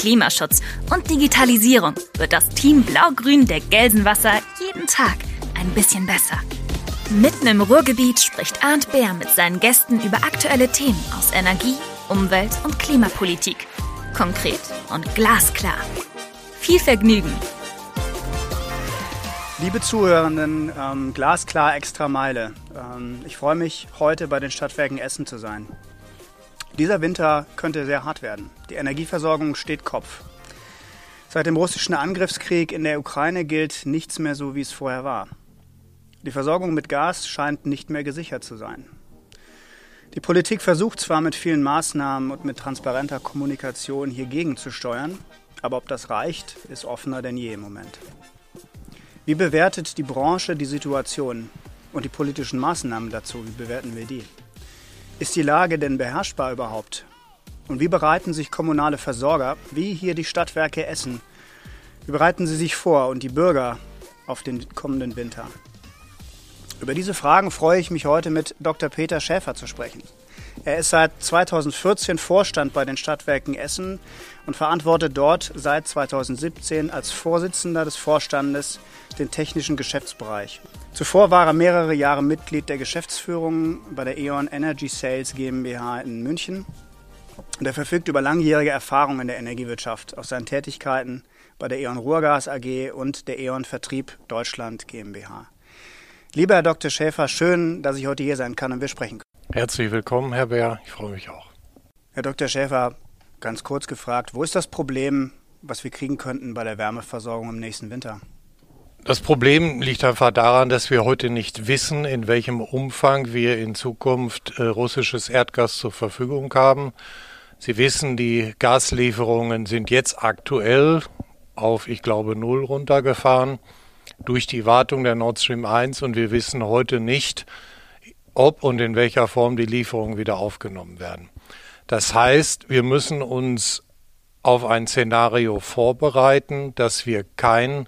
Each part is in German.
Klimaschutz und Digitalisierung wird das Team Blau-Grün der Gelsenwasser jeden Tag ein bisschen besser. Mitten im Ruhrgebiet spricht Arndt Bär mit seinen Gästen über aktuelle Themen aus Energie, Umwelt und Klimapolitik. Konkret und glasklar. Viel Vergnügen! Liebe Zuhörenden, ähm, glasklar extra Meile. Ähm, ich freue mich, heute bei den Stadtwerken Essen zu sein. Dieser Winter könnte sehr hart werden. Die Energieversorgung steht Kopf. Seit dem russischen Angriffskrieg in der Ukraine gilt nichts mehr so, wie es vorher war. Die Versorgung mit Gas scheint nicht mehr gesichert zu sein. Die Politik versucht zwar mit vielen Maßnahmen und mit transparenter Kommunikation hier gegenzusteuern, aber ob das reicht, ist offener denn je im Moment. Wie bewertet die Branche die Situation und die politischen Maßnahmen dazu? Wie bewerten wir die? Ist die Lage denn beherrschbar überhaupt? Und wie bereiten sich kommunale Versorger, wie hier die Stadtwerke Essen, wie bereiten sie sich vor und die Bürger auf den kommenden Winter? Über diese Fragen freue ich mich heute mit Dr. Peter Schäfer zu sprechen. Er ist seit 2014 Vorstand bei den Stadtwerken Essen und verantwortet dort seit 2017 als Vorsitzender des Vorstandes den technischen Geschäftsbereich. Zuvor war er mehrere Jahre Mitglied der Geschäftsführung bei der E.ON Energy Sales GmbH in München. Und er verfügt über langjährige Erfahrung in der Energiewirtschaft aus seinen Tätigkeiten bei der E.ON Ruhrgas AG und der E.ON Vertrieb Deutschland GmbH. Lieber Herr Dr. Schäfer, schön, dass ich heute hier sein kann und wir sprechen können. Herzlich willkommen, Herr Bär. Ich freue mich auch. Herr Dr. Schäfer, ganz kurz gefragt, wo ist das Problem, was wir kriegen könnten bei der Wärmeversorgung im nächsten Winter? Das Problem liegt einfach daran, dass wir heute nicht wissen, in welchem Umfang wir in Zukunft äh, russisches Erdgas zur Verfügung haben. Sie wissen, die Gaslieferungen sind jetzt aktuell auf, ich glaube, null runtergefahren durch die Wartung der Nord Stream 1 und wir wissen heute nicht, ob und in welcher Form die Lieferungen wieder aufgenommen werden. Das heißt, wir müssen uns auf ein Szenario vorbereiten, dass wir kein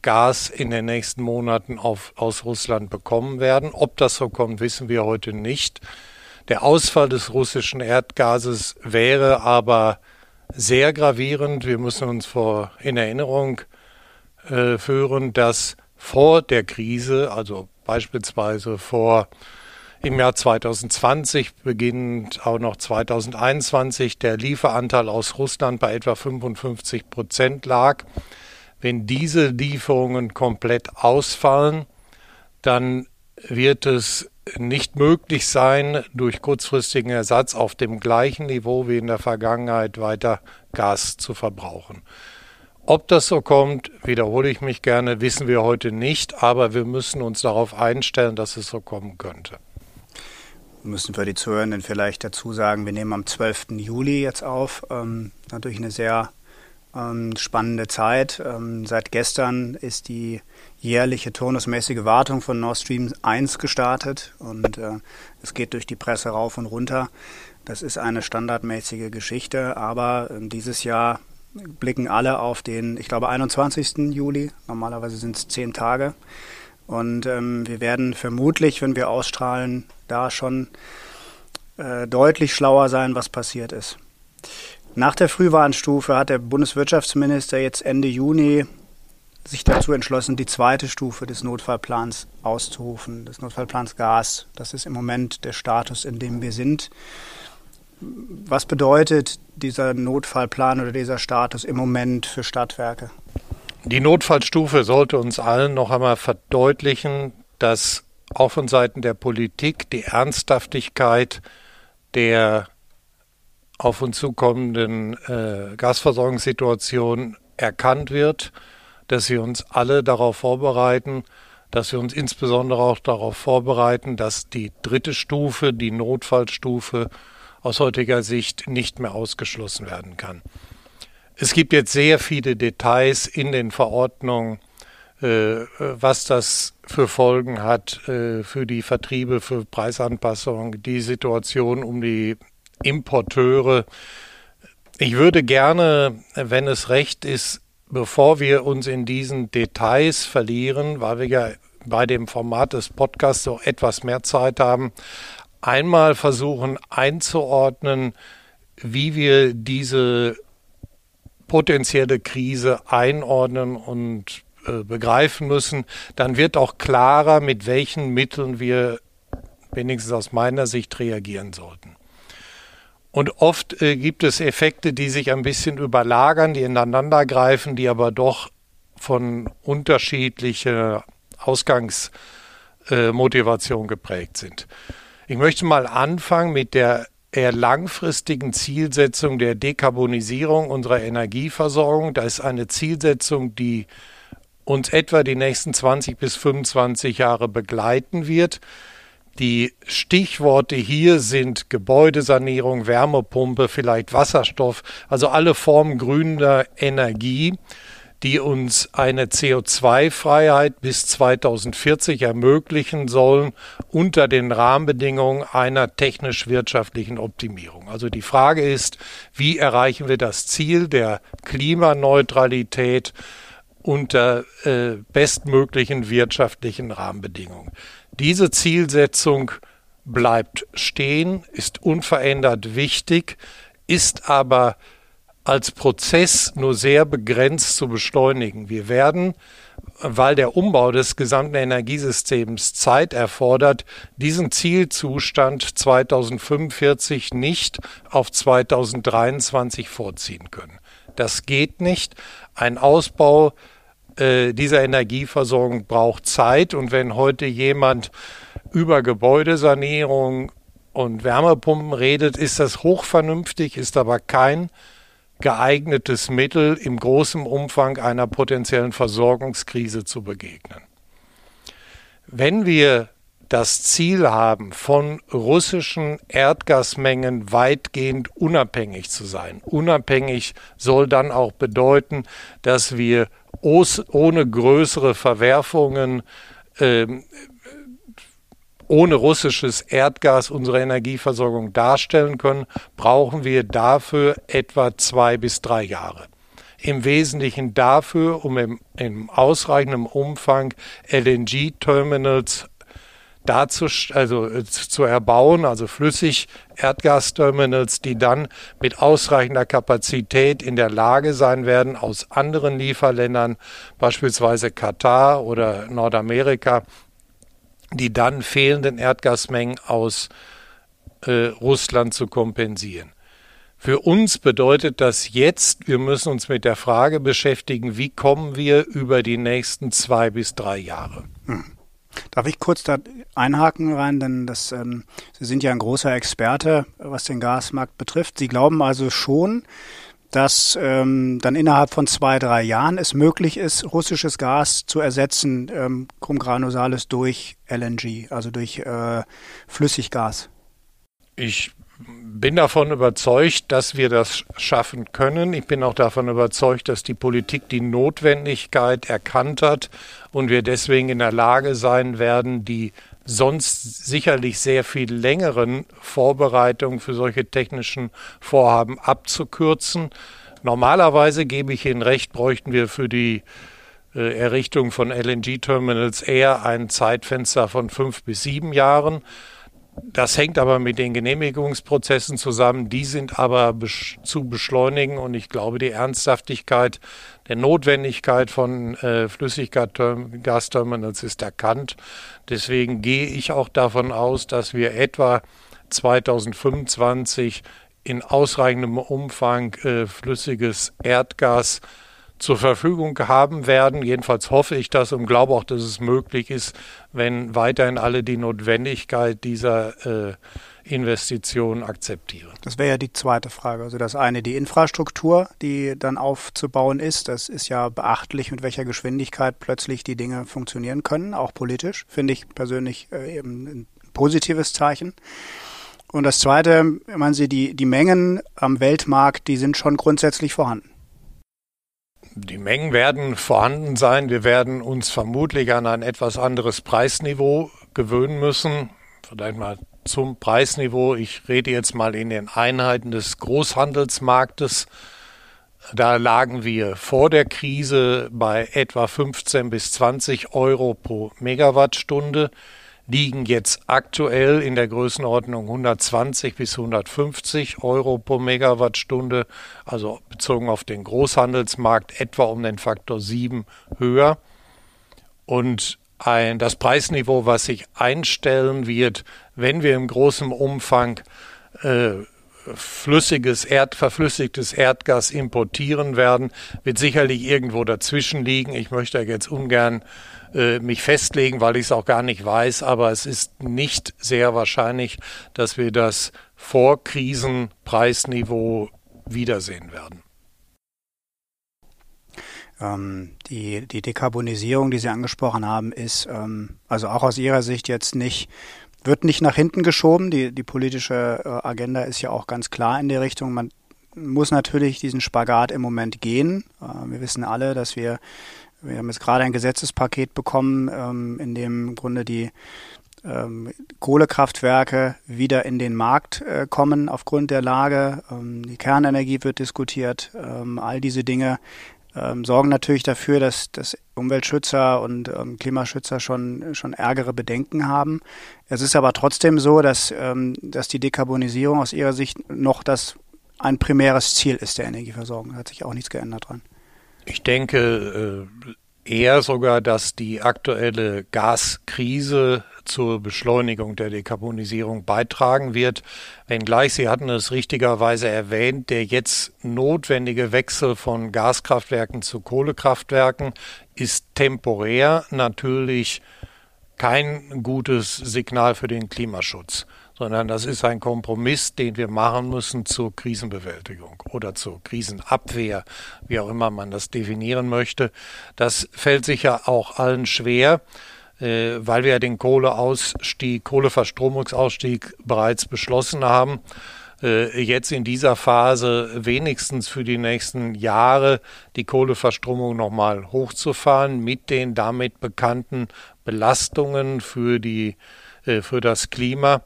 Gas in den nächsten Monaten auf, aus Russland bekommen werden. Ob das so kommt, wissen wir heute nicht. Der Ausfall des russischen Erdgases wäre aber sehr gravierend. Wir müssen uns vor in Erinnerung äh, führen, dass vor der Krise, also beispielsweise vor im Jahr 2020, beginnend auch noch 2021, der Lieferanteil aus Russland bei etwa 55 Prozent lag. Wenn diese Lieferungen komplett ausfallen, dann wird es nicht möglich sein, durch kurzfristigen Ersatz auf dem gleichen Niveau wie in der Vergangenheit weiter Gas zu verbrauchen. Ob das so kommt, wiederhole ich mich gerne, wissen wir heute nicht, aber wir müssen uns darauf einstellen, dass es so kommen könnte. Müssen wir die Zuhörenden vielleicht dazu sagen, wir nehmen am 12. Juli jetzt auf. Ähm, natürlich eine sehr ähm, spannende Zeit. Ähm, seit gestern ist die jährliche turnusmäßige Wartung von Nord Stream 1 gestartet und äh, es geht durch die Presse rauf und runter. Das ist eine standardmäßige Geschichte, aber äh, dieses Jahr blicken alle auf den, ich glaube, 21. Juli. Normalerweise sind es zehn Tage. Und ähm, wir werden vermutlich, wenn wir ausstrahlen, da schon äh, deutlich schlauer sein, was passiert ist. Nach der Frühwarnstufe hat der Bundeswirtschaftsminister jetzt Ende Juni sich dazu entschlossen, die zweite Stufe des Notfallplans auszurufen, des Notfallplans Gas. Das ist im Moment der Status, in dem wir sind. Was bedeutet dieser Notfallplan oder dieser Status im Moment für Stadtwerke? Die Notfallstufe sollte uns allen noch einmal verdeutlichen, dass auch von Seiten der Politik die Ernsthaftigkeit der auf uns zukommenden äh, Gasversorgungssituation erkannt wird, dass wir uns alle darauf vorbereiten, dass wir uns insbesondere auch darauf vorbereiten, dass die dritte Stufe, die Notfallstufe, aus heutiger Sicht nicht mehr ausgeschlossen werden kann. Es gibt jetzt sehr viele Details in den Verordnungen äh, was das für Folgen hat äh, für die Vertriebe, für Preisanpassungen, die Situation um die Importeure. Ich würde gerne, wenn es recht ist, bevor wir uns in diesen Details verlieren, weil wir ja bei dem Format des Podcasts auch etwas mehr Zeit haben, einmal versuchen einzuordnen, wie wir diese potenzielle Krise einordnen und äh, begreifen müssen, dann wird auch klarer, mit welchen Mitteln wir wenigstens aus meiner Sicht reagieren sollten. Und oft äh, gibt es Effekte, die sich ein bisschen überlagern, die ineinander greifen, die aber doch von unterschiedlicher Ausgangsmotivation äh, geprägt sind. Ich möchte mal anfangen mit der eher langfristigen Zielsetzung der Dekarbonisierung unserer Energieversorgung. Da ist eine Zielsetzung, die uns etwa die nächsten 20 bis 25 Jahre begleiten wird. Die Stichworte hier sind Gebäudesanierung, Wärmepumpe, vielleicht Wasserstoff, also alle Formen grüner Energie, die uns eine CO2-Freiheit bis 2040 ermöglichen sollen unter den Rahmenbedingungen einer technisch-wirtschaftlichen Optimierung. Also die Frage ist, wie erreichen wir das Ziel der Klimaneutralität unter äh, bestmöglichen wirtschaftlichen Rahmenbedingungen. Diese Zielsetzung bleibt stehen, ist unverändert wichtig, ist aber als Prozess nur sehr begrenzt zu beschleunigen. Wir werden, weil der Umbau des gesamten Energiesystems Zeit erfordert, diesen Zielzustand 2045 nicht auf 2023 vorziehen können. Das geht nicht. Ein Ausbau äh, dieser Energieversorgung braucht Zeit. Und wenn heute jemand über Gebäudesanierung und Wärmepumpen redet, ist das hochvernünftig, ist aber kein geeignetes Mittel, im großen Umfang einer potenziellen Versorgungskrise zu begegnen. Wenn wir das Ziel haben, von russischen Erdgasmengen weitgehend unabhängig zu sein. Unabhängig soll dann auch bedeuten, dass wir ohne größere Verwerfungen äh, ohne russisches Erdgas unsere Energieversorgung darstellen können, brauchen wir dafür etwa zwei bis drei Jahre. Im Wesentlichen dafür, um im, im ausreichenden Umfang LNG-Terminals also äh, zu erbauen, also flüssig Erdgasterminals, die dann mit ausreichender Kapazität in der Lage sein werden, aus anderen Lieferländern, beispielsweise Katar oder Nordamerika, die dann fehlenden Erdgasmengen aus äh, Russland zu kompensieren. Für uns bedeutet das jetzt, wir müssen uns mit der Frage beschäftigen, wie kommen wir über die nächsten zwei bis drei Jahre. Hm. Darf ich kurz da einhaken rein, denn das, ähm, Sie sind ja ein großer Experte, was den Gasmarkt betrifft. Sie glauben also schon, dass ähm, dann innerhalb von zwei, drei Jahren es möglich ist, russisches Gas zu ersetzen, ähm, cum granulales durch LNG, also durch äh, Flüssiggas. Ich bin davon überzeugt, dass wir das schaffen können. Ich bin auch davon überzeugt, dass die Politik die Notwendigkeit erkannt hat und wir deswegen in der Lage sein werden, die sonst sicherlich sehr viel längeren Vorbereitungen für solche technischen Vorhaben abzukürzen. Normalerweise gebe ich Ihnen recht, bräuchten wir für die äh, Errichtung von LNG-Terminals eher ein Zeitfenster von fünf bis sieben Jahren. Das hängt aber mit den Genehmigungsprozessen zusammen. Die sind aber zu beschleunigen und ich glaube, die Ernsthaftigkeit der Notwendigkeit von äh, Flüssiggasterminals ist erkannt. Deswegen gehe ich auch davon aus, dass wir etwa 2025 in ausreichendem Umfang äh, flüssiges Erdgas zur Verfügung haben werden. Jedenfalls hoffe ich das und glaube auch, dass es möglich ist, wenn weiterhin alle die Notwendigkeit dieser äh, Investitionen akzeptieren. Das wäre ja die zweite Frage. Also das eine, die Infrastruktur, die dann aufzubauen ist. Das ist ja beachtlich, mit welcher Geschwindigkeit plötzlich die Dinge funktionieren können, auch politisch. Finde ich persönlich äh, eben ein positives Zeichen. Und das zweite, meinen Sie, die, die Mengen am Weltmarkt, die sind schon grundsätzlich vorhanden. Die Mengen werden vorhanden sein. Wir werden uns vermutlich an ein etwas anderes Preisniveau gewöhnen müssen. Vielleicht mal zum Preisniveau. Ich rede jetzt mal in den Einheiten des Großhandelsmarktes. Da lagen wir vor der Krise bei etwa 15 bis 20 Euro pro Megawattstunde, liegen jetzt aktuell in der Größenordnung 120 bis 150 Euro pro Megawattstunde, also bezogen auf den Großhandelsmarkt etwa um den Faktor 7 höher. Und ein, das Preisniveau, was sich einstellen wird, wenn wir im großen Umfang äh, flüssiges Erd, verflüssigtes Erdgas importieren werden, wird sicherlich irgendwo dazwischen liegen. Ich möchte jetzt ungern äh, mich festlegen, weil ich es auch gar nicht weiß, aber es ist nicht sehr wahrscheinlich, dass wir das Vorkrisenpreisniveau wiedersehen werden. Ähm, die, die Dekarbonisierung, die Sie angesprochen haben, ist ähm, also auch aus Ihrer Sicht jetzt nicht wird nicht nach hinten geschoben. Die, die politische äh, Agenda ist ja auch ganz klar in der Richtung. Man muss natürlich diesen Spagat im Moment gehen. Äh, wir wissen alle, dass wir, wir haben jetzt gerade ein Gesetzespaket bekommen, ähm, in dem im Grunde die ähm, Kohlekraftwerke wieder in den Markt äh, kommen aufgrund der Lage. Ähm, die Kernenergie wird diskutiert. all diese Dinge ähm, sorgen natürlich dafür, dass, dass Umweltschützer und ähm, Klimaschützer schon, schon ärgere Bedenken haben. Es ist aber trotzdem so, dass, ähm, dass die Dekarbonisierung aus ihrer Sicht noch das ein primäres Ziel ist der Energieversorgung. Da hat sich auch nichts geändert dran. Ich denke äh, eher sogar, dass die aktuelle Gaskrise zur Beschleunigung der Dekarbonisierung beitragen wird. Wenngleich, Sie hatten es richtigerweise erwähnt, der jetzt notwendige Wechsel von Gaskraftwerken zu Kohlekraftwerken ist temporär natürlich kein gutes Signal für den Klimaschutz, sondern das ist ein Kompromiss, den wir machen müssen zur Krisenbewältigung oder zur Krisenabwehr, wie auch immer man das definieren möchte. Das fällt sicher auch allen schwer äh, weil wir ja den Kohleausstieg, Kohleverstromungsausstieg bereits beschlossen haben, äh, jetzt in dieser Phase wenigstens für die nächsten Jahre die Kohleverstromung nochmal hochzufahren mit den damit bekannten Belastungen für, die, äh, für das Klima.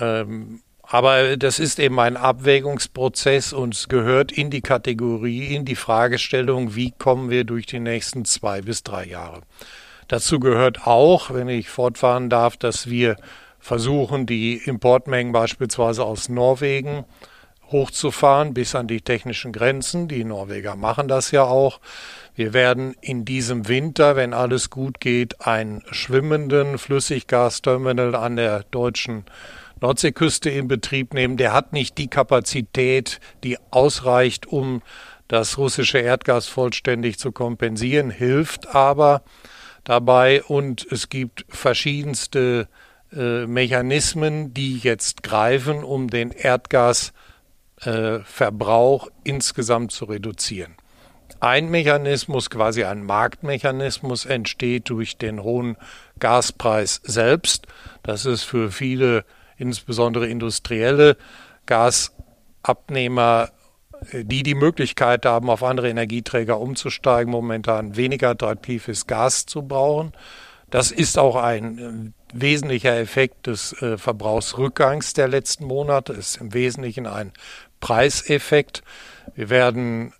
Ähm, aber das ist eben ein Abwägungsprozess und es gehört in die Kategorie, in die Fragestellung, wie kommen wir durch die nächsten zwei bis drei Jahre. Dazu gehört auch, wenn ich fortfahren darf, dass wir versuchen, die Importmengen beispielsweise aus Norwegen hochzufahren bis an die technischen Grenzen. Die Norweger machen das ja auch. Wir werden in diesem Winter, wenn alles gut geht, einen schwimmenden Flüssiggasterminal an der deutschen Nordseeküste in Betrieb nehmen. Der hat nicht die Kapazität, die ausreicht, um das russische Erdgas vollständig zu kompensieren, hilft aber dabei und es gibt verschiedenste äh, Mechanismen, die jetzt greifen, um den Erdgasverbrauch äh, insgesamt zu reduzieren. Ein Mechanismus, quasi ein Marktmechanismus, entsteht durch den hohen Gaspreis selbst. Das ist für viele, insbesondere industrielle Gasabnehmer, die die Möglichkeit haben, auf andere Energieträger umzusteigen, momentan weniger attraktives Gas zu brauchen. Das ist auch ein äh, wesentlicher Effekt des äh, Verbrauchsrückgangs der letzten Monate, ist im Wesentlichen ein Preiseffekt. Wir werden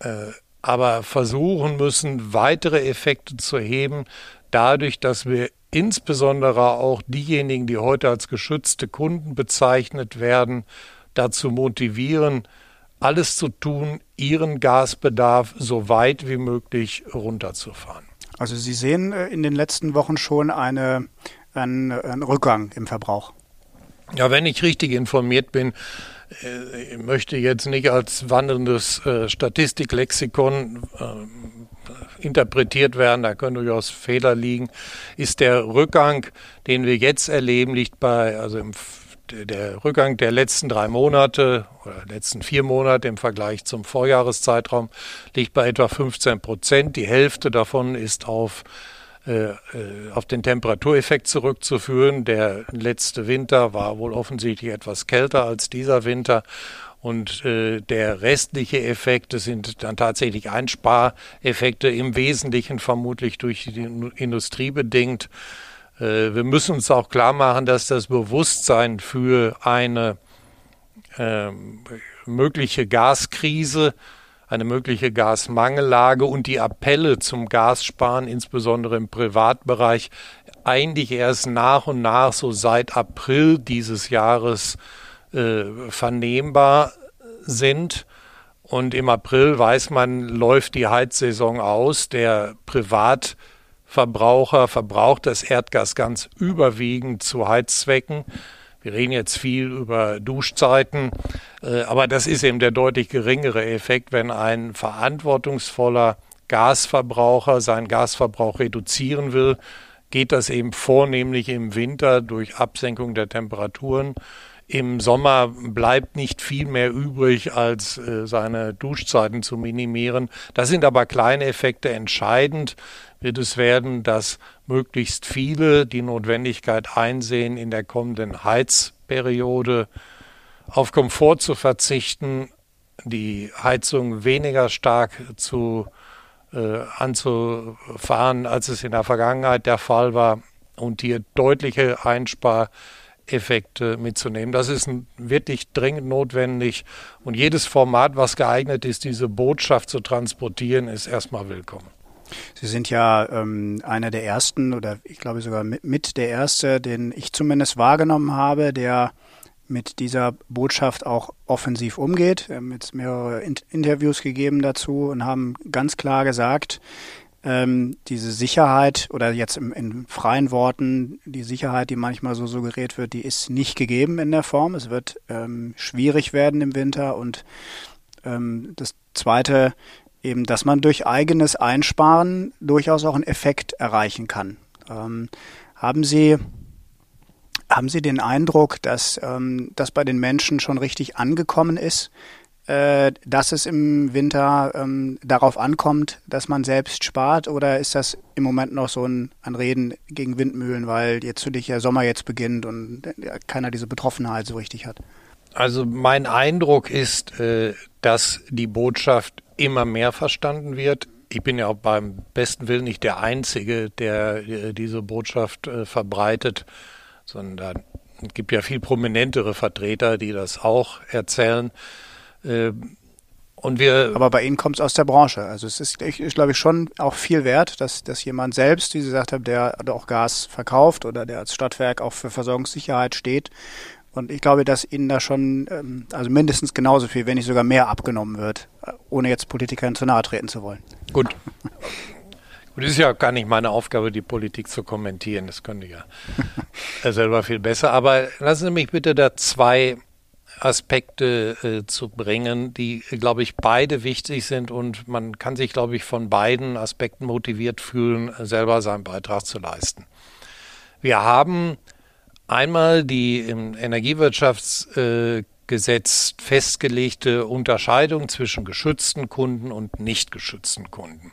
äh, aber versuchen müssen, weitere Effekte zu heben, dadurch, dass wir insbesondere auch diejenigen, die heute als geschützte Kunden bezeichnet werden, dazu motivieren, alles zu tun, ihren Gasbedarf so weit wie möglich runterzufahren. Also Sie sehen äh, in den letzten Wochen schon eine, einen, einen Rückgang im Verbrauch. Ja, wenn ich richtig informiert bin, äh, möchte jetzt nicht als wandelndes äh, Statistiklexikon äh, interpretiert werden, da können durchaus Fehler liegen, ist der Rückgang, den wir jetzt erleben, liegt bei, also im der Rückgang der letzten drei Monate oder letzten vier Monate im Vergleich zum Vorjahreszeitraum liegt bei etwa 15 Prozent. Die Hälfte davon ist auf auf den Temperatureffekt zurückzuführen. Der letzte Winter war wohl offensichtlich etwas kälter als dieser Winter. Und äh, der restliche Effekt, das sind dann tatsächlich Einspareffekte, im Wesentlichen vermutlich durch die Industrie bedingt. Äh, wir müssen uns auch klar machen, dass das Bewusstsein für eine äh, mögliche Gaskrise, eine mögliche Gasmangellage und die Appelle zum Gassparen, insbesondere im Privatbereich, eigentlich erst nach und nach, so seit April dieses Jahres, äh, vernehmbar sind. Und im April weiß man, läuft die Heizsaison aus. Der Privatverbraucher verbraucht das Erdgas ganz überwiegend zu Heizzwecken. Wir reden jetzt viel über Duschzeiten, äh, aber das ist eben der deutlich geringere Effekt, wenn ein verantwortungsvoller Gasverbraucher seinen Gasverbrauch reduzieren will, geht das eben vornehmlich im Winter durch Absenkung der Temperaturen im Sommer bleibt nicht viel mehr übrig, als äh, seine Duschzeiten zu minimieren. Das sind aber kleine Effekte. Entscheidend wird es werden, dass möglichst viele die Notwendigkeit einsehen, in der kommenden Heizperiode auf Komfort zu verzichten, die Heizung weniger stark zu äh, anzufahren, als es in der Vergangenheit der Fall war und hier deutliche Einspar Effekte mitzunehmen. Das ist wirklich dringend notwendig. Und jedes Format, was geeignet ist, diese Botschaft zu transportieren, ist erstmal willkommen. Sie sind ja ähm, einer der ersten oder ich glaube sogar mit, mit der erste, den ich zumindest wahrgenommen habe, der mit dieser Botschaft auch offensiv umgeht. Wir haben jetzt mehrere Interviews gegeben dazu und haben ganz klar gesagt, ähm, diese Sicherheit oder jetzt im, in freien Worten, die Sicherheit, die manchmal so suggeriert wird, die ist nicht gegeben in der Form. Es wird ähm, schwierig werden im Winter und ähm, das Zweite eben, dass man durch eigenes Einsparen durchaus auch einen Effekt erreichen kann. Ähm, haben Sie haben Sie den Eindruck, dass ähm, das bei den Menschen schon richtig angekommen ist, äh, dass es im Winter ähm, darauf ankommt, dass man selbst spart? Oder ist das im Moment noch so ein, ein Reden gegen Windmühlen, weil jetzt natürlich der Sommer jetzt beginnt und äh, keiner diese Betroffenheit so richtig hat? Also mein Eindruck ist, äh, dass die Botschaft immer mehr verstanden wird. Ich bin ja auch beim besten Willen nicht der Einzige, der äh, diese Botschaft äh, verbreitet, sondern es gibt ja viel prominentere Vertreter, die das auch erzählen. Äh, und wir Aber bei Ihnen kommt es aus der Branche. Also es ist, ich, ich glaube ich, schon auch viel wert, dass, dass jemand selbst, wie Sie gesagt haben, der auch Gas verkauft oder der als Stadtwerk auch für Versorgungssicherheit steht. Und ich glaube, dass Ihnen da schon, ähm, also mindestens genauso viel, wenn nicht sogar mehr abgenommen wird, ohne jetzt Politikern zu nahe treten zu wollen. Gut. Und es ist ja gar nicht meine Aufgabe, die Politik zu kommentieren. Das könnte ja selber viel besser. Aber lassen Sie mich bitte da zwei Aspekte äh, zu bringen, die, glaube ich, beide wichtig sind und man kann sich, glaube ich, von beiden Aspekten motiviert fühlen, selber seinen Beitrag zu leisten. Wir haben einmal die im Äh, festgelegte Unterscheidung zwischen geschützten Kunden und nicht geschützten Kunden.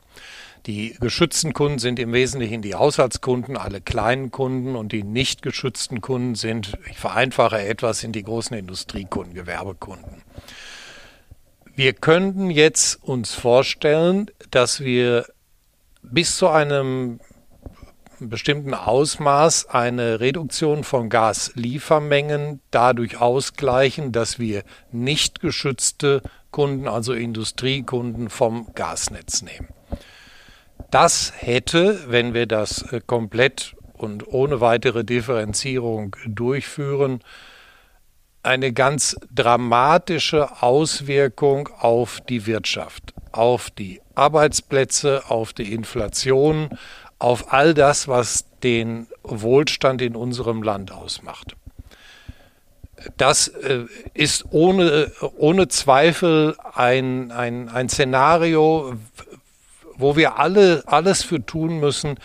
Die geschützten Kunden sind im Wesentlichen die Haushaltskunden, alle kleinen Kunden und die nicht geschützten Kunden sind, ich vereinfache etwas, sind die großen Industriekunden, Gewerbekunden. Wir könnten jetzt uns vorstellen, dass wir bis zu einem bestimmten Ausmaß eine Reduktion von Gasliefermengen dadurch ausgleichen, dass wir nicht geschützte Kunden, also Industriekunden vom Gasnetz nehmen. Das hätte, wenn wir das äh, komplett und ohne weitere Differenzierung durchführen, eine ganz dramatische Auswirkung auf die Wirtschaft, auf die Arbeitsplätze, auf die Inflation, auf all das, was den Wohlstand in unserem Land ausmacht. Das äh, ist ohne, ohne Zweifel ein, ein, ein Szenario, wo wir alle alles für tun müssen,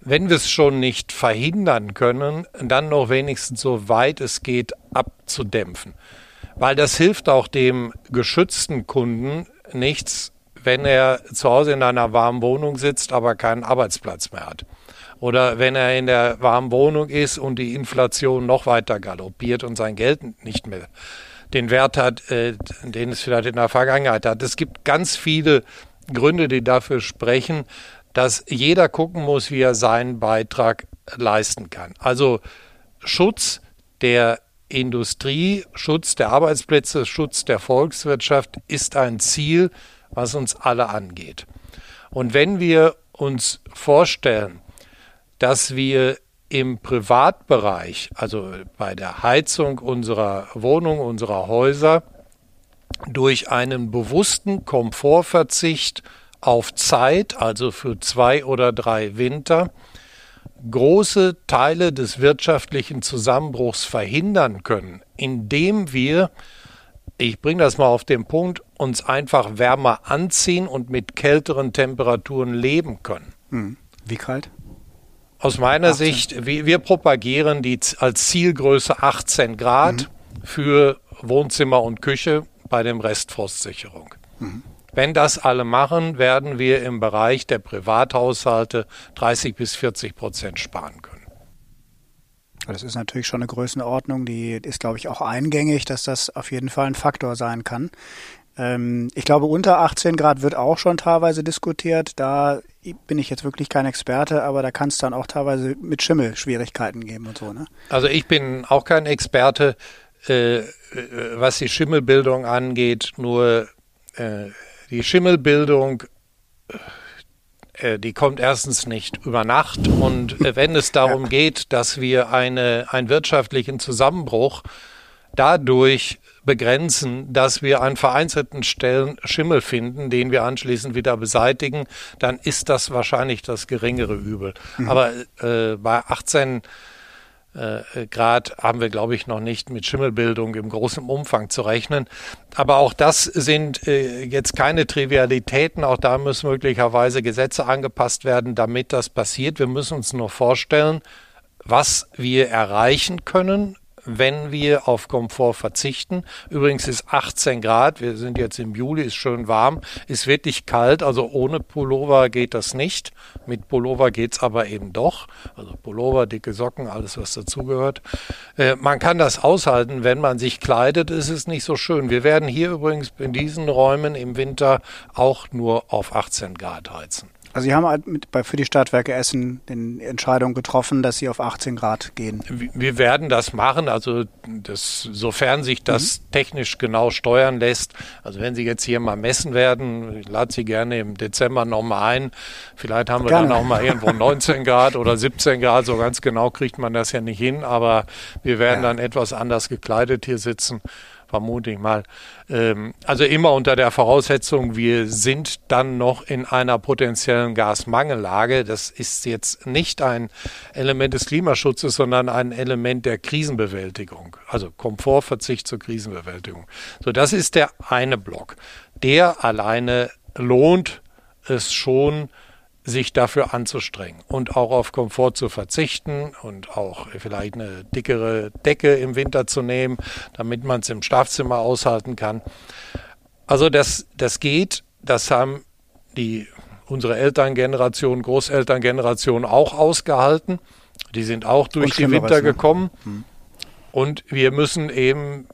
wenn wir es schon nicht verhindern können, dann noch wenigstens so weit es geht abzudämpfen. Weil das hilft auch dem geschützten Kunden nichts, wenn er zu Hause in einer warmen Wohnung sitzt, aber keinen Arbeitsplatz mehr hat. Oder wenn er in der warmen Wohnung ist und die Inflation noch weiter galoppiert und sein Geld nicht mehr den Wert hat, äh, den es vielleicht in der Vergangenheit hat. Es gibt ganz viele Gründe, die dafür sprechen, dass jeder gucken muss, wie er seinen Beitrag leisten kann. Also Schutz der Industrie, Schutz der Arbeitsplätze, Schutz der Volkswirtschaft ist ein Ziel, was uns alle angeht. Und wenn wir uns vorstellen, dass wir im Privatbereich, also bei der Heizung unserer Wohnung, unserer Häuser, durch einen bewussten Komfortverzicht auf Zeit, also für zwei oder drei Winter, große Teile des wirtschaftlichen Zusammenbruchs verhindern können, indem wir, ich bringe das mal auf den Punkt, uns einfach wärmer anziehen und mit kälteren Temperaturen leben können. Hm. Wie kalt? Aus meiner 18. Sicht, wir, wir, propagieren die als Zielgröße 18 Grad mhm. für Wohnzimmer und Küche bei dem Rest Frostsicherung. Mhm. Wenn das alle machen, werden wir im Bereich der Privathaushalte 30 bis 40 Prozent sparen können. Das ist natürlich schon eine Größenordnung, die ist, glaube ich, auch eingängig, dass das auf jeden Fall ein Faktor sein kann. Ähm, ich glaube, unter 18 Grad wird auch schon teilweise diskutiert. Da bin ich jetzt wirklich kein Experte, aber da kann es dann auch teilweise mit Schimmel Schwierigkeiten geben und so. Ne? Also ich bin auch kein Experte, äh, äh was die Schimmelbildung angeht. Nur äh, die Schimmelbildung, äh, die kommt erstens nicht über Nacht. Und äh, wenn es darum geht, dass wir eine, einen wirtschaftlichen Zusammenbruch dadurch begrenzen, dass wir an vereinzelten Stellen Schimmel finden, den wir anschließend wieder beseitigen, dann ist das wahrscheinlich das geringere Übel. Mhm. Aber äh, bei 18 äh, Grad haben wir, glaube ich, noch nicht mit Schimmelbildung im großen Umfang zu rechnen. Aber auch das sind äh, jetzt keine Trivialitäten. Auch da müssen möglicherweise Gesetze angepasst werden, damit das passiert. Wir müssen uns nur vorstellen, was wir erreichen können, wenn wir auf Komfort verzichten. Übrigens ist 18 Grad, wir sind jetzt im Juli, ist schön warm, ist wirklich kalt, also ohne Pullover geht das nicht. Mit Pullover geht es aber eben doch. Also Pullover, dicke Socken, alles was dazugehört. Äh, man kann das aushalten, wenn man sich kleidet, ist es nicht so schön. Wir werden hier übrigens in diesen Räumen im Winter auch nur auf 18 Grad heizen. Also Sie haben halt mit, bei, für die Stadtwerke Essen die Entscheidung getroffen, dass Sie auf 18 Grad gehen. Wir werden das machen, also das, sofern sich das mhm. technisch genau steuern lässt. Also wenn Sie jetzt hier mal messen werden, ich lade Sie gerne im Dezember nochmal ein. Vielleicht haben wir gerne. dann auch mal irgendwo 19 Grad oder 17 Grad. So ganz genau kriegt man das ja nicht hin, aber wir werden ja. dann etwas anders gekleidet hier sitzen vermute ich mal. Ähm, also immer unter der Voraussetzung, wir sind dann noch in einer potenziellen Gasmangellage. Das ist jetzt nicht ein Element des Klimaschutzes, sondern ein Element der Krisenbewältigung. Also Komfortverzicht zur Krisenbewältigung. So, das ist der eine Block. Der alleine lohnt es schon, sich dafür anzustrengen und auch auf Komfort zu verzichten und auch vielleicht eine dickere Decke im Winter zu nehmen, damit man es im Schlafzimmer aushalten kann. Also das, das geht, das haben die unsere Elterngeneration, Großelterngeneration auch ausgehalten. Die sind auch durch die Winter ne? gekommen. Hm. Und wir müssen eben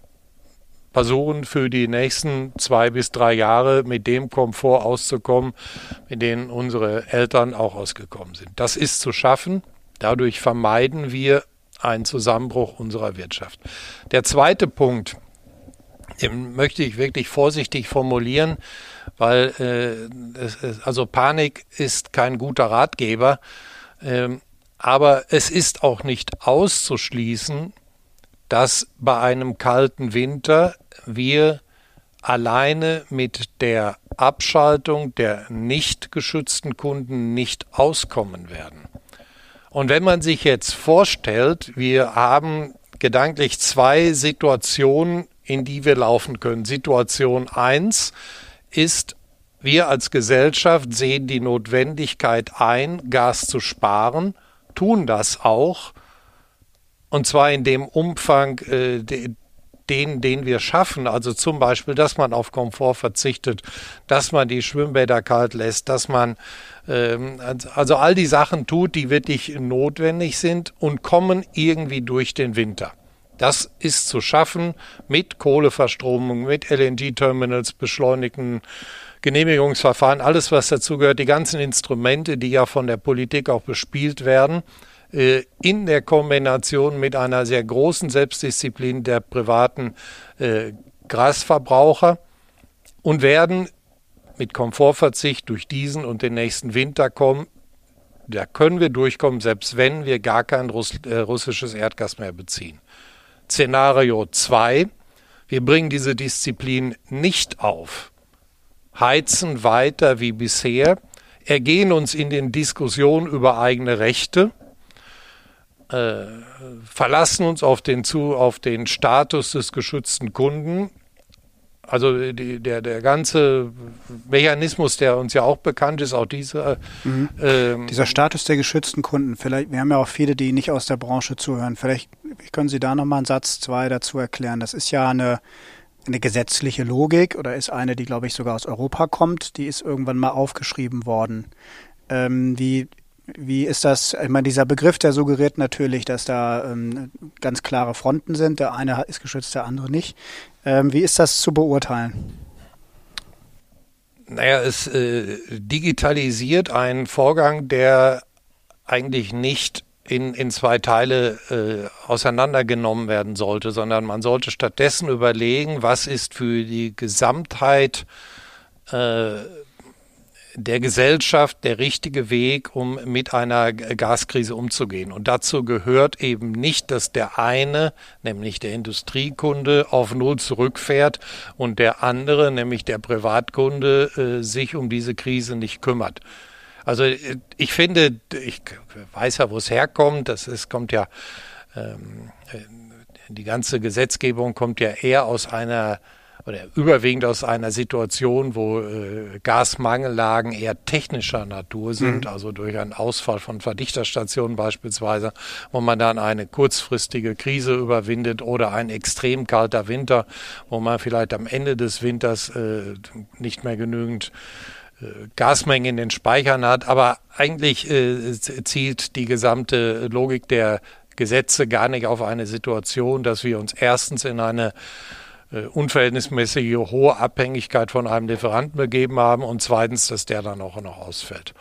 versuchen, für die nächsten zwei bis drei Jahre mit dem Komfort auszukommen, mit dem unsere Eltern auch ausgekommen sind. Das ist zu schaffen. Dadurch vermeiden wir einen Zusammenbruch unserer Wirtschaft. Der zweite Punkt, den möchte ich wirklich vorsichtig formulieren, weil äh, es, also Panik ist kein guter Ratgeber, äh, aber es ist auch nicht auszuschließen, dass bei einem kalten Winter wir alleine mit der Abschaltung der nicht geschützten Kunden nicht auskommen werden. Und wenn man sich jetzt vorstellt, wir haben gedanklich zwei Situationen, in die wir laufen können. Situation eins ist, wir als Gesellschaft sehen die Notwendigkeit ein, Gas zu sparen, tun das auch, und zwar in dem Umfang, äh, den, den wir schaffen, also zum Beispiel, dass man auf Komfort verzichtet, dass man die Schwimmbäder kalt lässt, dass man ähm, also all die Sachen tut, die wirklich notwendig sind und kommen irgendwie durch den Winter. Das ist zu schaffen mit Kohleverstromung, mit LNG-Terminals, beschleunigten Genehmigungsverfahren, alles was dazugehört, die ganzen Instrumente, die ja von der Politik auch bespielt werden, in der Kombination mit einer sehr großen Selbstdisziplin der privaten äh, Grasverbraucher und werden mit Komfortverzicht durch diesen und den nächsten Winter kommen. Da können wir durchkommen, selbst wenn wir gar kein Russ äh, russisches Erdgas mehr beziehen. Szenario 2. Wir bringen diese Disziplin nicht auf, heizen weiter wie bisher, ergehen uns in den Diskussionen über eigene Rechte, äh, verlassen uns auf den, zu, auf den Status des geschützten Kunden, also die, der, der ganze Mechanismus, der uns ja auch bekannt ist, auch diese. Mhm. Ähm, Dieser Status der geschützten Kunden, vielleicht, wir haben ja auch viele, die nicht aus der Branche zuhören. Vielleicht können Sie da nochmal einen Satz, zwei dazu erklären. Das ist ja eine, eine gesetzliche Logik oder ist eine, die, glaube ich, sogar aus Europa kommt. Die ist irgendwann mal aufgeschrieben worden. Ähm, wie, wie ist das? Ich meine, dieser Begriff, der suggeriert natürlich, dass da ähm, ganz klare Fronten sind. Der eine ist geschützt, der andere nicht. Ähm, wie ist das zu beurteilen? Naja, es äh, digitalisiert einen Vorgang, der eigentlich nicht in, in zwei Teile äh, auseinandergenommen werden sollte, sondern man sollte stattdessen überlegen, was ist für die Gesamtheit äh, der Gesellschaft der richtige Weg, um mit einer Gaskrise umzugehen. Und dazu gehört eben nicht, dass der eine, nämlich der Industriekunde, auf Null zurückfährt und der andere, nämlich der Privatkunde, äh, sich um diese Krise nicht kümmert. Also ich finde, ich weiß ja, wo es herkommt. Das ist, kommt ja, ähm, äh, die ganze Gesetzgebung kommt ja eher aus einer oder überwiegend aus einer Situation, wo äh, Gasmangellagen eher technischer Natur sind, mhm. also durch einen Ausfall von Verdichtersstationen beispielsweise, wo man dann eine kurzfristige Krise überwindet oder ein extrem kalter Winter, wo man vielleicht am Ende des Winters äh, nicht mehr genügend äh, Gasmengen in den Speichern hat, aber eigentlich äh, zielt die gesamte Logik der Gesetze gar nicht auf eine Situation, dass wir uns erstens in eine unverhältnismäßige hohe Abhängigkeit von einem Lieferanten begeben haben und zweitens, dass der dann auch noch ausfällt.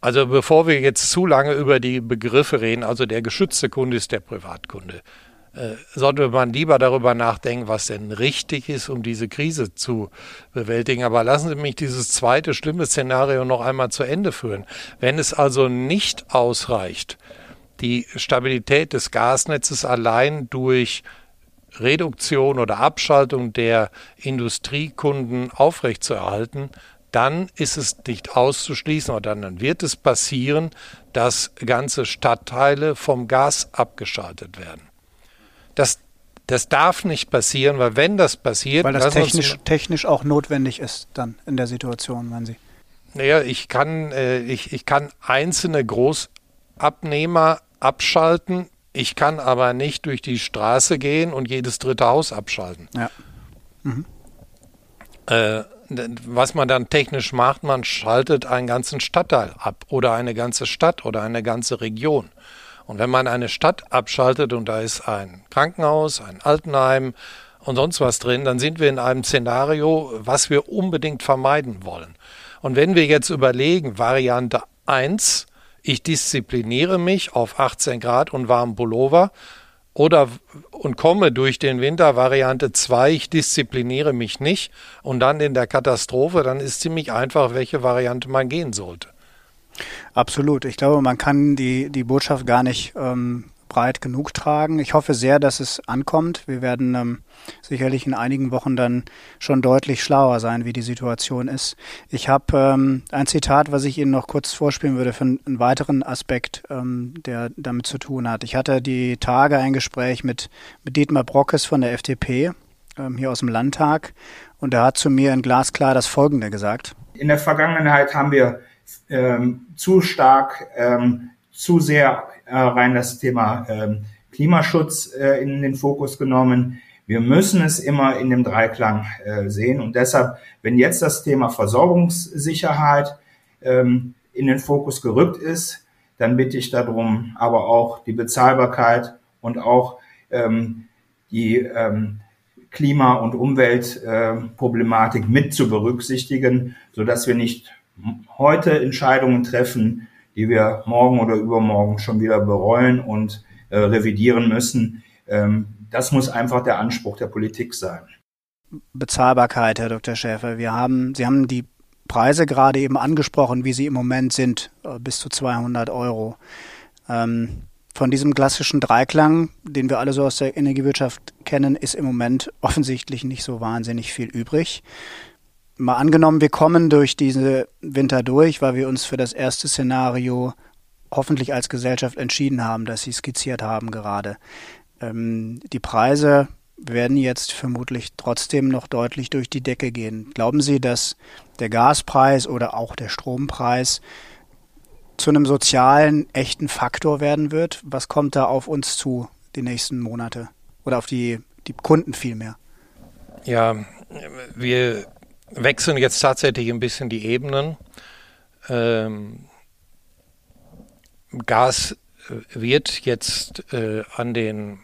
Also bevor wir jetzt zu lange über die Begriffe reden, also der geschützte Kunde ist der Privatkunde, äh, sollte man lieber darüber nachdenken, was denn richtig ist, um diese Krise zu bewältigen. Aber lassen Sie mich dieses zweite schlimme Szenario noch einmal zu Ende führen. Wenn es also nicht ausreicht, die Stabilität des Gasnetzes allein durch Reduktion oder Abschaltung der Industriekunden aufrechtzuerhalten, dann ist es nicht auszuschließen oder dann wird es passieren, dass ganze Stadtteile vom Gas abgeschaltet werden. Das, das darf nicht passieren, weil wenn das passiert... Weil das technisch, technisch auch notwendig ist dann in der Situation, meinen Sie? Naja, ich kann, äh, ich, ich kann einzelne Großabnehmer abschalten, ich kann aber nicht durch die Straße gehen und jedes dritte Haus abschalten. Ja. Mhm. Äh, was man dann technisch macht, man schaltet einen ganzen Stadtteil ab oder eine ganze Stadt oder eine ganze Region. Und wenn man eine Stadt abschaltet und da ist ein Krankenhaus, ein Altenheim und sonst was drin, dann sind wir in einem Szenario, was wir unbedingt vermeiden wollen. Und wenn wir jetzt überlegen, Variante 1, ich diszipliniere mich auf 18 Grad und warmen Pullover oder und komme durch den Winter Variante 2, ich diszipliniere mich nicht und dann in der Katastrophe, dann ist ziemlich einfach, welche Variante man gehen sollte. Absolut. Ich glaube, man kann die, die Botschaft gar nicht ähm, breit genug tragen. Ich hoffe sehr, dass es ankommt. Wir werden ähm, sicherlich in einigen Wochen dann schon deutlich schlauer sein, wie die Situation ist. Ich habe ähm, ein Zitat, was ich Ihnen noch kurz vorspielen würde für einen weiteren Aspekt, ähm, der damit zu tun hat. Ich hatte die Tage ein Gespräch mit, mit Dietmar Brockes von der FDP ähm, hier aus dem Landtag und er hat zu mir in Glasklar das Folgende gesagt. In der Vergangenheit haben wir ähm, zu stark, ähm, zu sehr äh, rein das Thema ähm, Klimaschutz äh, in den Fokus genommen. Wir müssen es immer in dem Dreiklang äh, sehen und deshalb, wenn jetzt das Thema Versorgungssicherheit ähm, in den Fokus gerückt ist, dann bitte ich darum, aber auch die Bezahlbarkeit und auch ähm, die ähm, Klima- und Umweltproblematik mit zu berücksichtigen, so dass wir nicht heute Entscheidungen treffen, die wir morgen oder übermorgen schon wieder bereuen und äh, revidieren müssen. Ähm, das muss einfach der Anspruch der Politik sein. Bezahlbarkeit, Herr Dr. Schäfer. Wir haben, Sie haben die Preise gerade eben angesprochen, wie sie im Moment sind, äh, bis zu 200 Euro. Ähm, von diesem klassischen Dreiklang, den wir alle so aus der Energiewirtschaft kennen, ist im Moment offensichtlich nicht so wahnsinnig viel übrig. Mal angenommen, wir kommen durch diese Winter durch, weil wir uns für das erste Szenario hoffentlich als Gesellschaft entschieden haben, dass Sie skizziert haben gerade. Ähm, die Preise werden jetzt vermutlich trotzdem noch deutlich durch die Decke gehen. Glauben Sie, dass der Gaspreis oder auch der Strompreis zu einem sozialen, echten Faktor werden wird? Was kommt da auf uns zu die nächsten Monate? Oder auf die, die Kunden vielmehr? Ja, wir wechseln jetzt tatsächlich ein bisschen die Ebenen. Ähm, Gas wird jetzt äh, an den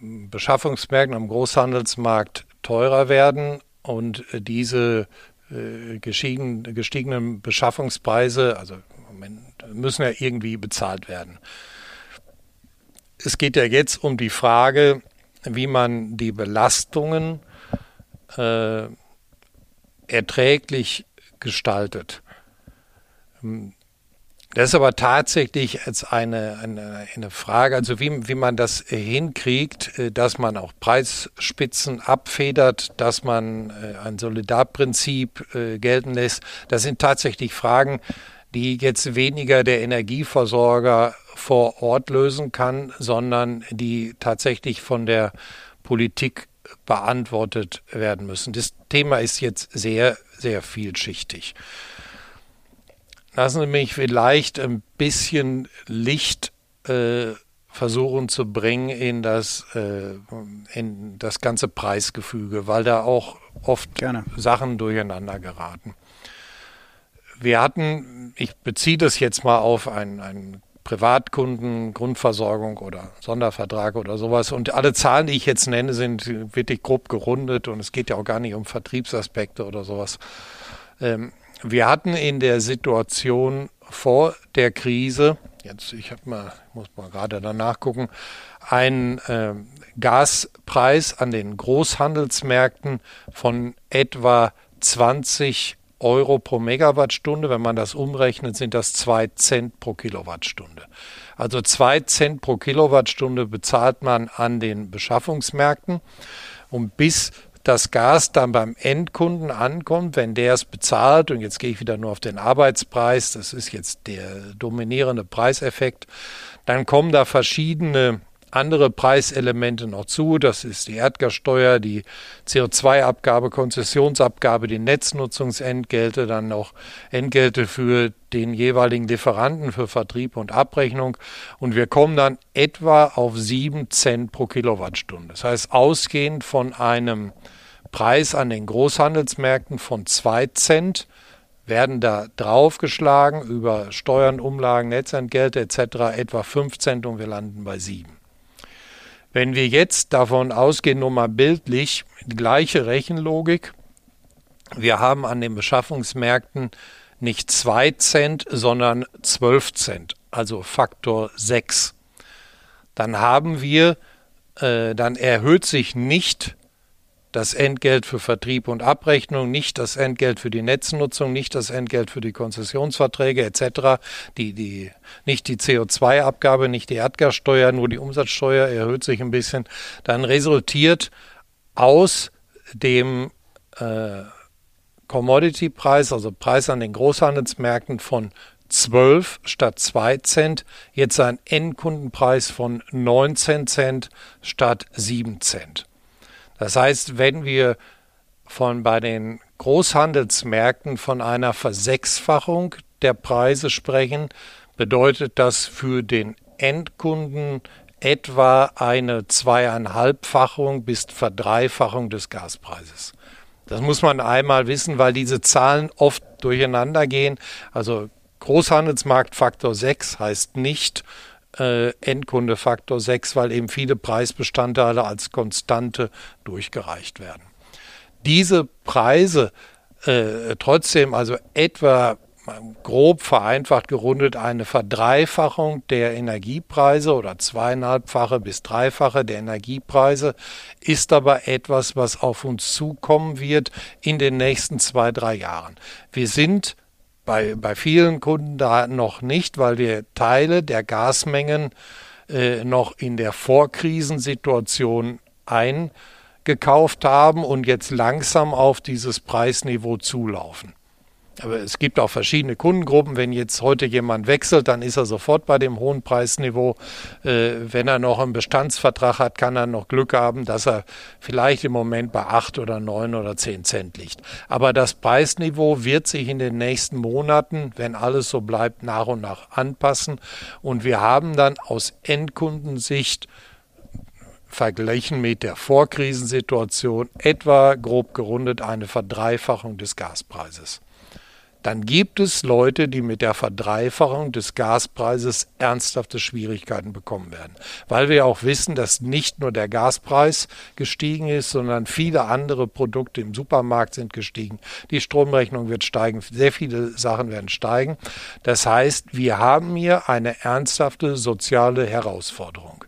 Beschaffungsmärkten, am Großhandelsmarkt teurer werden und diese äh, gestiegen, gestiegenen Beschaffungspreise, also müssen ja irgendwie bezahlt werden. Es geht ja jetzt um die Frage, wie man die Belastungen äh, erträglich gestaltet. Das ist aber tatsächlich jetzt eine, eine, eine Frage, also wie, wie man das hinkriegt, äh, dass man auch Preisspitzen abfedert, dass man äh, ein Solidarprinzip äh, gelten lässt. Das sind tatsächlich Fragen, die jetzt weniger der Energieversorger vor Ort lösen kann, sondern die tatsächlich von der Politik beantwortet werden müssen. Das Thema ist jetzt sehr, sehr vielschichtig. Lassen Sie mich vielleicht ein bisschen Licht äh, versuchen zu bringen in das, äh, in das ganze Preisgefüge, weil da auch oft Gerne. Sachen durcheinander geraten. Wir hatten, ich beziehe das jetzt mal auf einen, einen Privatkunden, Grundversorgung oder Sondervertrag oder sowas. Und alle Zahlen, die ich jetzt nenne, sind wirklich grob gerundet und es geht ja auch gar nicht um Vertriebsaspekte oder sowas. Ähm, wir hatten in der Situation vor der Krise, jetzt ich habe mal, muss mal gerade danach gucken, einen äh, Gaspreis an den Großhandelsmärkten von etwa 20 Euro pro Megawattstunde. Wenn man das umrechnet, sind das zwei Cent pro Kilowattstunde. Also zwei Cent pro Kilowattstunde bezahlt man an den Beschaffungsmärkten. Und bis das Gas dann beim Endkunden ankommt, wenn der es bezahlt, und jetzt gehe ich wieder nur auf den Arbeitspreis, das ist jetzt der dominierende Preiseffekt, dann kommen da verschiedene andere Preiselemente noch zu. Das ist die Erdgassteuer, die CO2-Abgabe, Konzessionsabgabe, die Netznutzungsentgelte, dann noch Entgelte für den jeweiligen Lieferanten für Vertrieb und Abrechnung. Und wir kommen dann etwa auf sieben Cent pro Kilowattstunde. Das heißt, ausgehend von einem Preis an den Großhandelsmärkten von 2 Cent werden da draufgeschlagen über Steuern, Umlagen, Netzentgelte etc. etwa 5 Cent und wir landen bei 7. Wenn wir jetzt davon ausgehen, nur mal bildlich, gleiche Rechenlogik, wir haben an den Beschaffungsmärkten nicht 2 Cent, sondern 12 Cent, also Faktor 6. Dann haben wir, äh, dann erhöht sich nicht das Entgelt für Vertrieb und Abrechnung, nicht das Entgelt für die Netznutzung, nicht das Entgelt für die Konzessionsverträge etc., die, die, nicht die CO2-Abgabe, nicht die Erdgassteuer, nur die Umsatzsteuer erhöht sich ein bisschen, dann resultiert aus dem äh, Commodity-Preis, also Preis an den Großhandelsmärkten von 12 statt 2 Cent, jetzt ein Endkundenpreis von 19 Cent statt 7 Cent. Das heißt, wenn wir von bei den Großhandelsmärkten von einer Versechsfachung der Preise sprechen, bedeutet das für den Endkunden etwa eine zweieinhalbfachung bis Verdreifachung des Gaspreises. Das muss man einmal wissen, weil diese Zahlen oft durcheinander gehen. Also Großhandelsmarktfaktor 6 heißt nicht äh, Endkunde Faktor 6, weil eben viele Preisbestandteile als Konstante durchgereicht werden. Diese Preise äh, trotzdem also etwa grob vereinfacht gerundet eine Verdreifachung der Energiepreise oder zweieinhalbfache bis dreifache der Energiepreise ist aber etwas, was auf uns zukommen wird in den nächsten zwei, drei Jahren. Wir sind bei, bei vielen Kunden da noch nicht, weil wir Teile der Gasmengen äh, noch in der Vorkrisensituation ein gekauft haben und jetzt langsam auf dieses Preisniveau zulaufen. Aber es gibt auch verschiedene Kundengruppen. Wenn jetzt heute jemand wechselt, dann ist er sofort bei dem hohen Preisniveau. Äh, wenn er noch einen Bestandsvertrag hat, kann er noch Glück haben, dass er vielleicht im Moment bei acht oder neun oder zehn Cent liegt. Aber das Preisniveau wird sich in den nächsten Monaten, wenn alles so bleibt, nach und nach anpassen. Und wir haben dann aus Endkundensicht verglichen mit der Vorkrisensituation etwa grob gerundet eine Verdreifachung des Gaspreises. Dann gibt es Leute, die mit der Verdreifachung des Gaspreises ernsthafte Schwierigkeiten bekommen werden, weil wir auch wissen, dass nicht nur der Gaspreis gestiegen ist, sondern viele andere Produkte im Supermarkt sind gestiegen. Die Stromrechnung wird steigen, sehr viele Sachen werden steigen. Das heißt, wir haben hier eine ernsthafte soziale Herausforderung.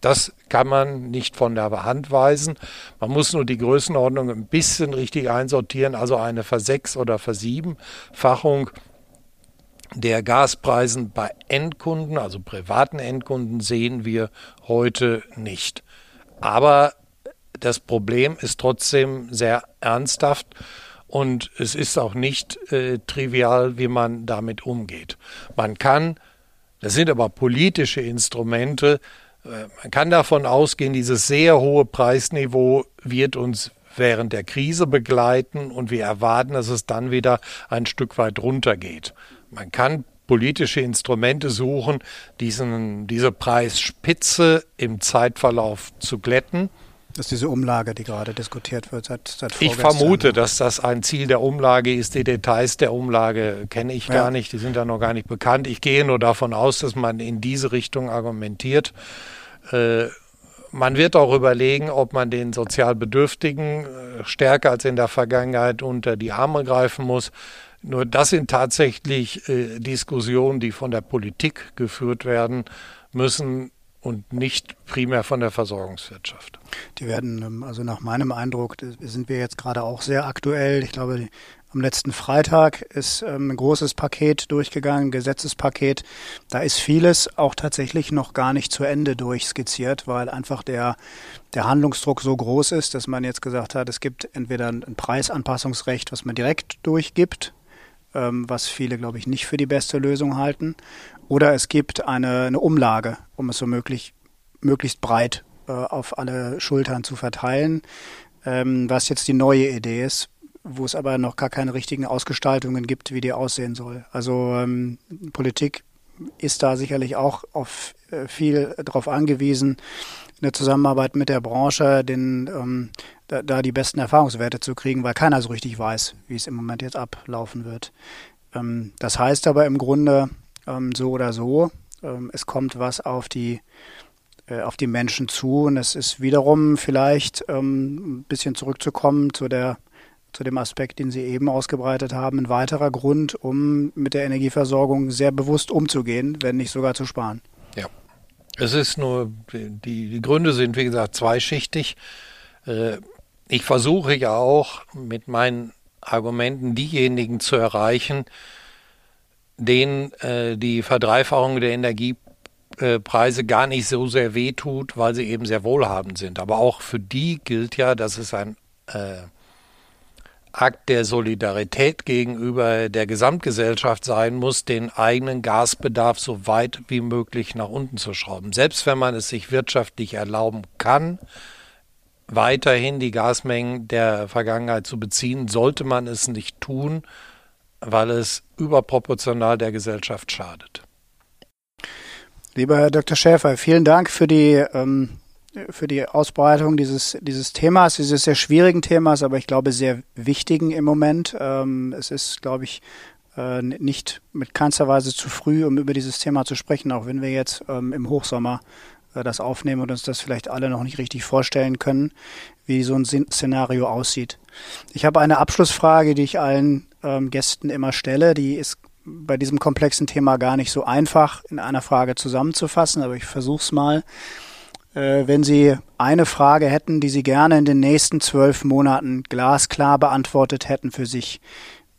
Das kann man nicht von der Hand weisen. Man muss nur die Größenordnung ein bisschen richtig einsortieren, also eine Versechs- oder Versiebenfachung der Gaspreisen bei Endkunden, also privaten Endkunden, sehen wir heute nicht. Aber das Problem ist trotzdem sehr ernsthaft und es ist auch nicht äh, trivial, wie man damit umgeht. Man kann, das sind aber politische Instrumente, man kann davon ausgehen, dieses sehr hohe Preisniveau wird uns während der Krise begleiten und wir erwarten, dass es dann wieder ein Stück weit runtergeht. Man kann politische Instrumente suchen, diesen, diese Preisspitze im Zeitverlauf zu glätten. Das ist diese Umlage, die gerade diskutiert wird seit, seit Ich vermute, dass das ein Ziel der Umlage ist. Die Details der Umlage kenne ich ja. gar nicht, die sind ja noch gar nicht bekannt. Ich gehe nur davon aus, dass man in diese Richtung argumentiert. Äh, man wird auch überlegen, ob man den sozial Bedürftigen äh, stärker als in der Vergangenheit unter die Arme greifen muss. Nur das sind tatsächlich äh, Diskussionen, die von der Politik geführt werden müssen und nicht primär von der Versorgungswirtschaft. Die werden, ähm, also nach meinem Eindruck, sind wir jetzt gerade auch sehr aktuell. Ich glaube, am letzten Freitag ist ähm, ein großes Paket durchgegangen, ein Gesetzespaket. Da ist vieles auch tatsächlich noch gar nicht zu Ende durchskizziert, weil einfach der, der Handlungsdruck so groß ist, dass man jetzt gesagt hat, es gibt entweder ein Preisanpassungsrecht, was man direkt durchgibt, ähm, was viele, glaube ich, nicht für die beste Lösung halten, oder es gibt eine, eine Umlage, um es so möglich, möglichst breit äh, auf alle Schultern zu verteilen, ähm, was jetzt die neue Idee ist, wo es aber noch gar keine richtigen Ausgestaltungen gibt, wie die aussehen soll. Also ähm, Politik ist da sicherlich auch auf äh, viel darauf angewiesen, in der Zusammenarbeit mit der Branche, den, ähm, da, da, die besten Erfahrungswerte zu kriegen, weil keiner so richtig weiß, wie es im Moment jetzt ablaufen wird. Ähm, das heißt aber im Grunde, ähm, so oder so. Ähm, es kommt was auf die äh, auf die Menschen zu und es ist wiederum vielleicht ähm, ein bisschen zurückzukommen zu der zu dem Aspekt, den Sie eben ausgebreitet haben, ein weiterer Grund, um mit der Energieversorgung sehr bewusst umzugehen, wenn nicht sogar zu sparen. Ja, es ist nur, die, die Gründe sind wie gesagt zweischichtig. Äh, ich versuche ja auch mit meinen Argumenten diejenigen zu erreichen, denen äh, die Verdreifachung der Energiepreise gar nicht so sehr wehtut, weil sie eben sehr wohlhabend sind. Aber auch für die gilt ja, dass es ein äh, Akt der Solidarität gegenüber der Gesamtgesellschaft sein muss, den eigenen Gasbedarf so weit wie möglich nach unten zu schrauben. Selbst wenn man es sich wirtschaftlich erlauben kann, weiterhin die Gasmengen der Vergangenheit zu beziehen, sollte man es nicht tun, weil es überproportional der Gesellschaft schadet. Lieber Herr Dr. Schäfer, vielen Dank für die, ähm, für die Ausbreitung dieses, dieses Themas, dieses sehr schwierigen Themas, aber ich glaube sehr wichtigen im Moment. Ähm, es ist, glaube ich, äh, nicht mit keinster Weise zu früh, um über dieses Thema zu sprechen, auch wenn wir jetzt ähm, im Hochsommer das aufnehmen und uns das vielleicht alle noch nicht richtig vorstellen können, wie so ein Szenario aussieht. Ich habe eine Abschlussfrage, die ich allen ähm, Gästen immer stelle. Die ist bei diesem komplexen Thema gar nicht so einfach in einer Frage zusammenzufassen, aber ich versuche es mal. Äh, wenn Sie eine Frage hätten, die Sie gerne in den nächsten zwölf Monaten glasklar beantwortet hätten für sich,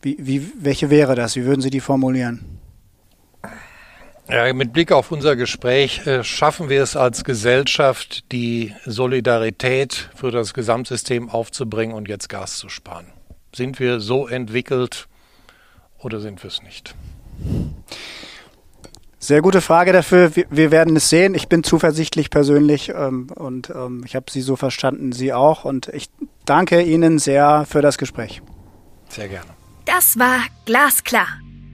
wie, wie, welche wäre das? Wie würden Sie die formulieren? Ja, mit Blick auf unser Gespräch äh, schaffen wir es als Gesellschaft, die Solidarität für das Gesamtsystem aufzubringen und jetzt Gas zu sparen. Sind wir so entwickelt oder sind wir es nicht? Sehr gute Frage dafür. Wir, wir, werden es sehen. Ich bin zuversichtlich persönlich ähm, und ähm, ich habe Sie so verstanden, Sie auch. Und ich danke Ihnen sehr für das Gespräch. Sehr gerne. Das war Glasklar,